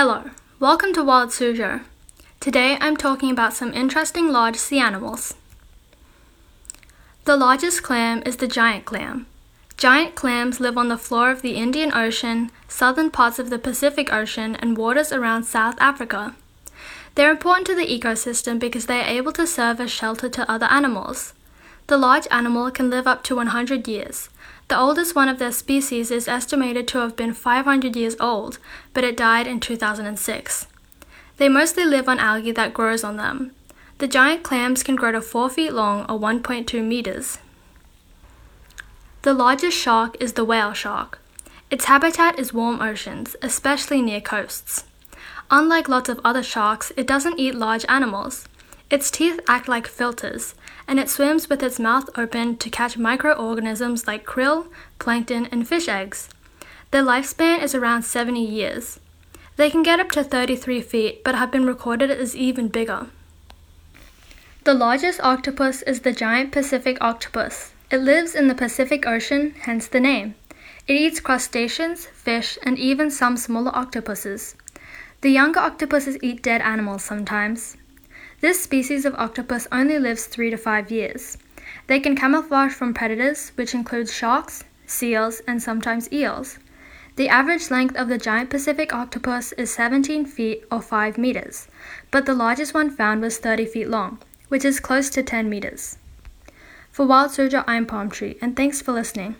Hello, welcome to Wild Suzhou. Today I'm talking about some interesting large sea animals. The largest clam is the giant clam. Giant clams live on the floor of the Indian Ocean, southern parts of the Pacific Ocean, and waters around South Africa. They're important to the ecosystem because they are able to serve as shelter to other animals. The large animal can live up to 100 years. The oldest one of their species is estimated to have been 500 years old, but it died in 2006. They mostly live on algae that grows on them. The giant clams can grow to 4 feet long or 1.2 meters. The largest shark is the whale shark. Its habitat is warm oceans, especially near coasts. Unlike lots of other sharks, it doesn't eat large animals. Its teeth act like filters, and it swims with its mouth open to catch microorganisms like krill, plankton, and fish eggs. Their lifespan is around 70 years. They can get up to 33 feet, but have been recorded as even bigger. The largest octopus is the giant Pacific octopus. It lives in the Pacific Ocean, hence the name. It eats crustaceans, fish, and even some smaller octopuses. The younger octopuses eat dead animals sometimes. This species of octopus only lives 3 to 5 years. They can camouflage from predators, which includes sharks, seals, and sometimes eels. The average length of the giant Pacific octopus is 17 feet or 5 meters, but the largest one found was 30 feet long, which is close to 10 meters. For Wild Suzhou, I'm Palm Tree, and thanks for listening.